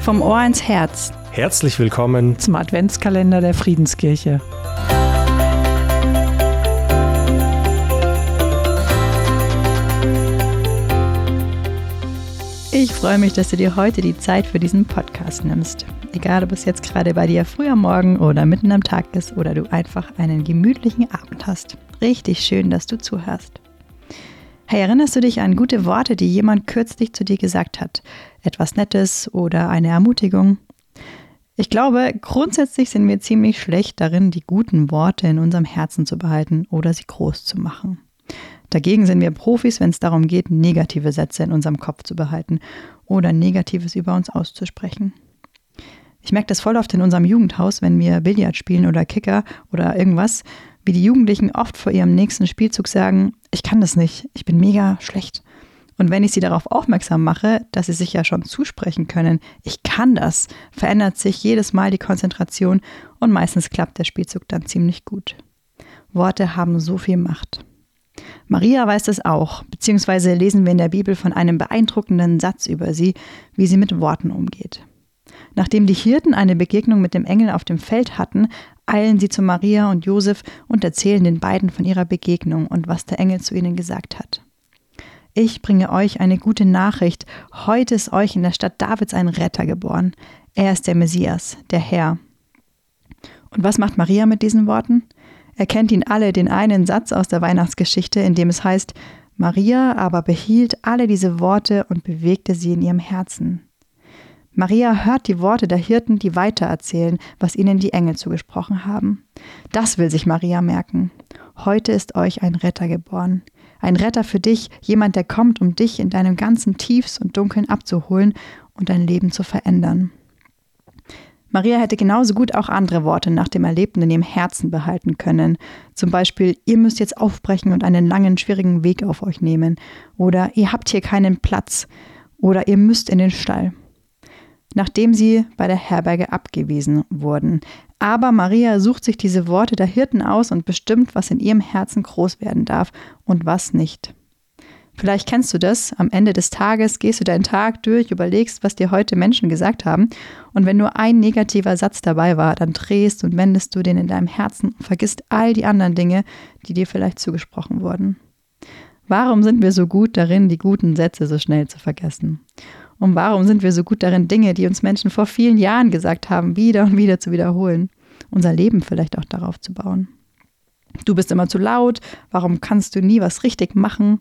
Vom Ohr ins Herz. Herzlich willkommen zum Adventskalender der Friedenskirche. Ich freue mich, dass du dir heute die Zeit für diesen Podcast nimmst. Egal, ob es jetzt gerade bei dir früh am Morgen oder mitten am Tag ist oder du einfach einen gemütlichen Abend hast. Richtig schön, dass du zuhörst. Hey, erinnerst du dich an gute Worte, die jemand kürzlich zu dir gesagt hat? Etwas Nettes oder eine Ermutigung? Ich glaube, grundsätzlich sind wir ziemlich schlecht darin, die guten Worte in unserem Herzen zu behalten oder sie groß zu machen. Dagegen sind wir Profis, wenn es darum geht, negative Sätze in unserem Kopf zu behalten oder Negatives über uns auszusprechen. Ich merke das voll oft in unserem Jugendhaus, wenn wir Billard spielen oder Kicker oder irgendwas, wie die Jugendlichen oft vor ihrem nächsten Spielzug sagen, ich kann das nicht, ich bin mega schlecht. Und wenn ich sie darauf aufmerksam mache, dass sie sich ja schon zusprechen können, ich kann das, verändert sich jedes Mal die Konzentration und meistens klappt der Spielzug dann ziemlich gut. Worte haben so viel Macht. Maria weiß das auch, beziehungsweise lesen wir in der Bibel von einem beeindruckenden Satz über sie, wie sie mit Worten umgeht. Nachdem die Hirten eine Begegnung mit dem Engel auf dem Feld hatten, eilen sie zu Maria und Josef und erzählen den beiden von ihrer Begegnung und was der Engel zu ihnen gesagt hat. Ich bringe euch eine gute Nachricht. Heute ist euch in der Stadt Davids ein Retter geboren. Er ist der Messias, der Herr. Und was macht Maria mit diesen Worten? Erkennt ihn alle den einen Satz aus der Weihnachtsgeschichte, in dem es heißt, Maria aber behielt alle diese Worte und bewegte sie in ihrem Herzen. Maria hört die Worte der Hirten, die weitererzählen, was ihnen die Engel zugesprochen haben. Das will sich Maria merken. Heute ist euch ein Retter geboren. Ein Retter für dich, jemand, der kommt, um dich in deinem ganzen Tiefs und Dunkeln abzuholen und dein Leben zu verändern. Maria hätte genauso gut auch andere Worte nach dem Erlebten in ihrem Herzen behalten können. Zum Beispiel, ihr müsst jetzt aufbrechen und einen langen, schwierigen Weg auf euch nehmen. Oder ihr habt hier keinen Platz. Oder ihr müsst in den Stall nachdem sie bei der Herberge abgewiesen wurden. Aber Maria sucht sich diese Worte der Hirten aus und bestimmt, was in ihrem Herzen groß werden darf und was nicht. Vielleicht kennst du das. Am Ende des Tages gehst du deinen Tag durch, überlegst, was dir heute Menschen gesagt haben. Und wenn nur ein negativer Satz dabei war, dann drehst und wendest du den in deinem Herzen und vergisst all die anderen Dinge, die dir vielleicht zugesprochen wurden. Warum sind wir so gut darin, die guten Sätze so schnell zu vergessen? Und warum sind wir so gut darin, Dinge, die uns Menschen vor vielen Jahren gesagt haben, wieder und wieder zu wiederholen? Unser Leben vielleicht auch darauf zu bauen. Du bist immer zu laut, warum kannst du nie was richtig machen?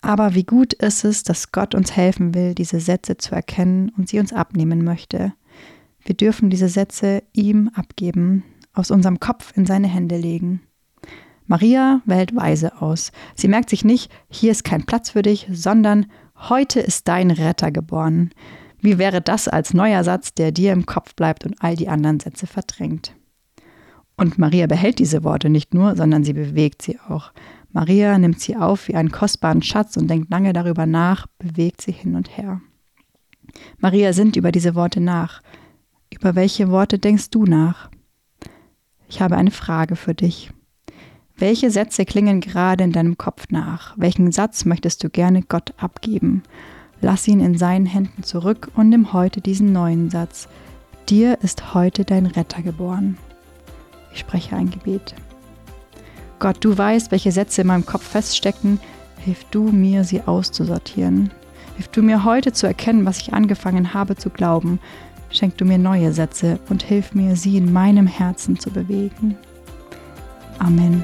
Aber wie gut ist es, dass Gott uns helfen will, diese Sätze zu erkennen und sie uns abnehmen möchte. Wir dürfen diese Sätze ihm abgeben, aus unserem Kopf in seine Hände legen. Maria wählt weise aus. Sie merkt sich nicht, hier ist kein Platz für dich, sondern Heute ist dein Retter geboren. Wie wäre das als neuer Satz, der dir im Kopf bleibt und all die anderen Sätze verdrängt? Und Maria behält diese Worte nicht nur, sondern sie bewegt sie auch. Maria nimmt sie auf wie einen kostbaren Schatz und denkt lange darüber nach, bewegt sie hin und her. Maria sinnt über diese Worte nach. Über welche Worte denkst du nach? Ich habe eine Frage für dich. Welche Sätze klingen gerade in deinem Kopf nach? Welchen Satz möchtest du gerne Gott abgeben? Lass ihn in seinen Händen zurück und nimm heute diesen neuen Satz. Dir ist heute dein Retter geboren. Ich spreche ein Gebet. Gott, du weißt, welche Sätze in meinem Kopf feststecken. Hilf du mir, sie auszusortieren. Hilf du mir heute zu erkennen, was ich angefangen habe zu glauben. Schenk du mir neue Sätze und hilf mir, sie in meinem Herzen zu bewegen. Amen.